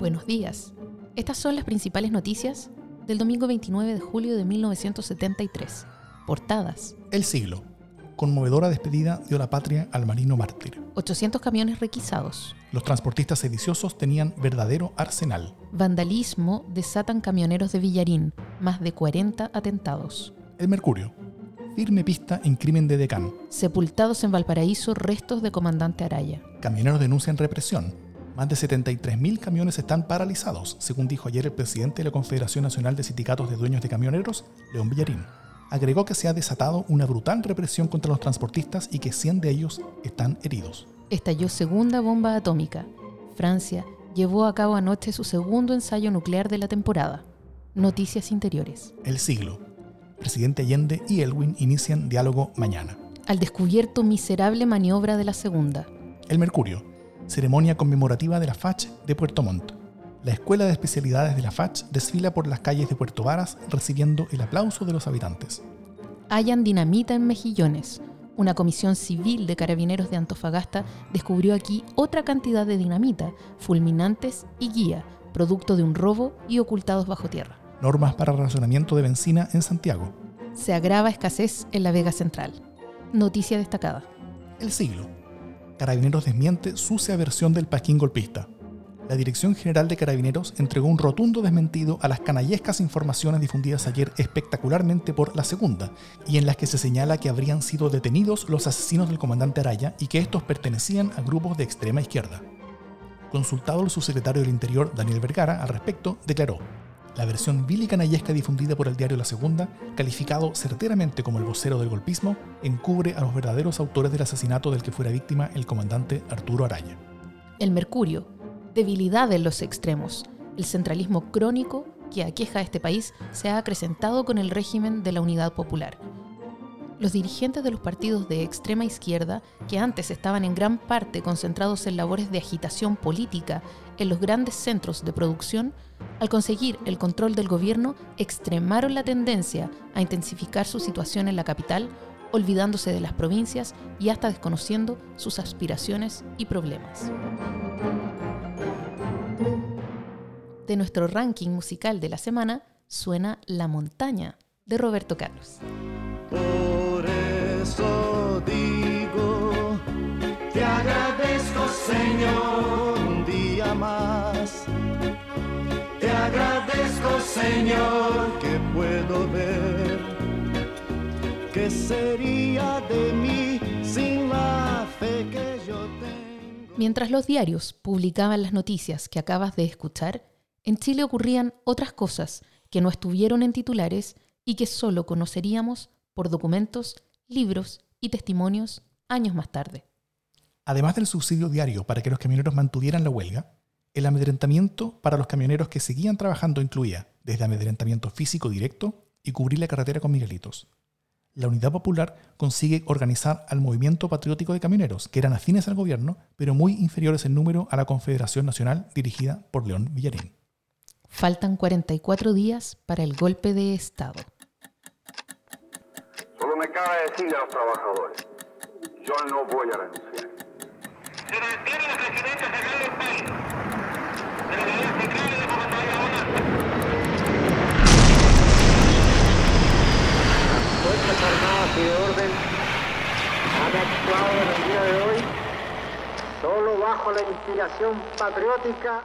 Buenos días. Estas son las principales noticias del domingo 29 de julio de 1973. Portadas. El siglo. Conmovedora despedida dio la patria al marino mártir. 800 camiones requisados. Los transportistas sediciosos tenían verdadero arsenal. Vandalismo desatan camioneros de Villarín. Más de 40 atentados. El Mercurio. Firme pista en crimen de Decán. Sepultados en Valparaíso restos de comandante Araya. Camioneros denuncian represión. Más de 73.000 camiones están paralizados, según dijo ayer el presidente de la Confederación Nacional de Sindicatos de Dueños de Camioneros, León Villarín. Agregó que se ha desatado una brutal represión contra los transportistas y que 100 de ellos están heridos. Estalló segunda bomba atómica. Francia llevó a cabo anoche su segundo ensayo nuclear de la temporada. Noticias interiores. El siglo. Presidente Allende y Elwin inician diálogo mañana. Al descubierto miserable maniobra de la segunda. El Mercurio ceremonia conmemorativa de la FACH de Puerto Montt. La Escuela de Especialidades de la FACH desfila por las calles de Puerto Varas recibiendo el aplauso de los habitantes. Hayan dinamita en Mejillones. Una comisión civil de carabineros de Antofagasta descubrió aquí otra cantidad de dinamita, fulminantes y guía, producto de un robo y ocultados bajo tierra. Normas para racionamiento de benzina en Santiago. Se agrava escasez en la Vega Central. Noticia destacada. El siglo Carabineros desmiente sucia versión del Paquín golpista. La Dirección General de Carabineros entregó un rotundo desmentido a las canallescas informaciones difundidas ayer espectacularmente por La Segunda, y en las que se señala que habrían sido detenidos los asesinos del comandante Araya y que estos pertenecían a grupos de extrema izquierda. Consultado el subsecretario del Interior, Daniel Vergara, al respecto, declaró la versión vil y canallesca difundida por el diario La Segunda, calificado certeramente como el vocero del golpismo, encubre a los verdaderos autores del asesinato del que fuera víctima el comandante Arturo Araya. El Mercurio, debilidad en los extremos, el centralismo crónico que aqueja a este país se ha acrecentado con el régimen de la Unidad Popular los dirigentes de los partidos de extrema izquierda, que antes estaban en gran parte concentrados en labores de agitación política en los grandes centros de producción, al conseguir el control del gobierno, extremaron la tendencia a intensificar su situación en la capital, olvidándose de las provincias y hasta desconociendo sus aspiraciones y problemas. De nuestro ranking musical de la semana suena La montaña de Roberto Carlos digo, te agradezco Señor Señor que puedo ver. ¿Qué sería de mí sin la fe que yo tengo? Mientras los diarios publicaban las noticias que acabas de escuchar, en Chile ocurrían otras cosas que no estuvieron en titulares y que solo conoceríamos por documentos, libros y testimonios años más tarde. Además del subsidio diario para que los camioneros mantuvieran la huelga, el amedrentamiento para los camioneros que seguían trabajando incluía desde amedrentamiento físico directo y cubrir la carretera con miguelitos. La Unidad Popular consigue organizar al movimiento patriótico de camioneros, que eran afines al gobierno, pero muy inferiores en número a la Confederación Nacional dirigida por León Villarín. Faltan 44 días para el golpe de Estado me cabe decirle a los trabajadores, yo no voy a renunciar. Se mantiene la presidencia general del país, Fuerzas Armadas y de Orden han actuado en el día de hoy solo bajo la inspiración patriótica.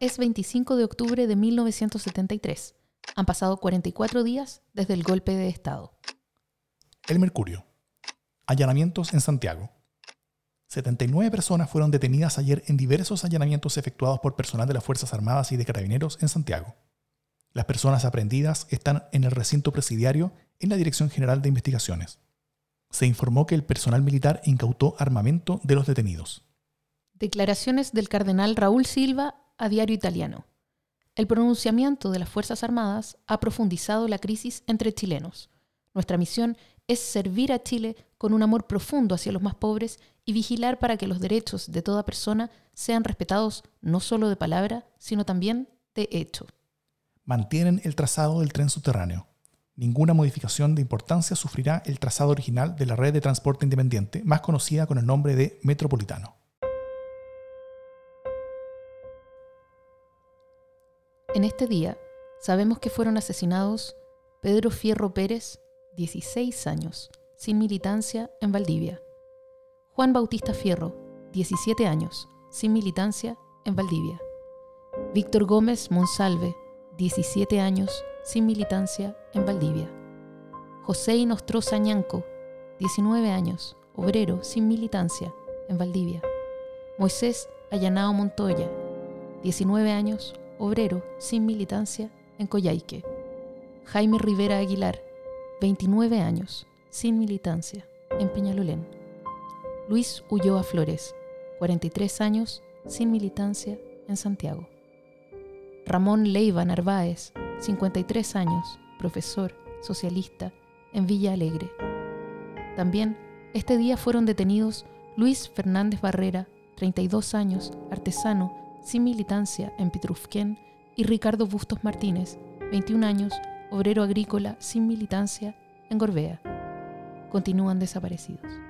Es 25 de octubre de 1973. Han pasado 44 días desde el golpe de Estado. El Mercurio. Allanamientos en Santiago. 79 personas fueron detenidas ayer en diversos allanamientos efectuados por personal de las Fuerzas Armadas y de Carabineros en Santiago. Las personas aprendidas están en el recinto presidiario en la Dirección General de Investigaciones. Se informó que el personal militar incautó armamento de los detenidos. Declaraciones del cardenal Raúl Silva a Diario Italiano. El pronunciamiento de las Fuerzas Armadas ha profundizado la crisis entre chilenos. Nuestra misión es servir a Chile con un amor profundo hacia los más pobres y vigilar para que los derechos de toda persona sean respetados no solo de palabra, sino también de hecho. Mantienen el trazado del tren subterráneo. Ninguna modificación de importancia sufrirá el trazado original de la red de transporte independiente, más conocida con el nombre de Metropolitano. En este día sabemos que fueron asesinados Pedro Fierro Pérez, 16 años, sin militancia en Valdivia. Juan Bautista Fierro, 17 años, sin militancia en Valdivia. Víctor Gómez Monsalve, 17 años, sin militancia en Valdivia. José Inostroza Ñanco, 19 años, obrero sin militancia en Valdivia. Moisés Allanao Montoya, 19 años, obrero sin militancia en Coyhaique. Jaime Rivera Aguilar, 29 años, sin militancia en Peñalolén. Luis Ulloa Flores, 43 años, sin militancia en Santiago. Ramón Leiva Narváez, 53 años, profesor, socialista, en Villa Alegre. También este día fueron detenidos Luis Fernández Barrera, 32 años, artesano, sin militancia en Pitrufquén, y Ricardo Bustos Martínez, 21 años, obrero agrícola sin militancia en Gorbea. Continúan desaparecidos.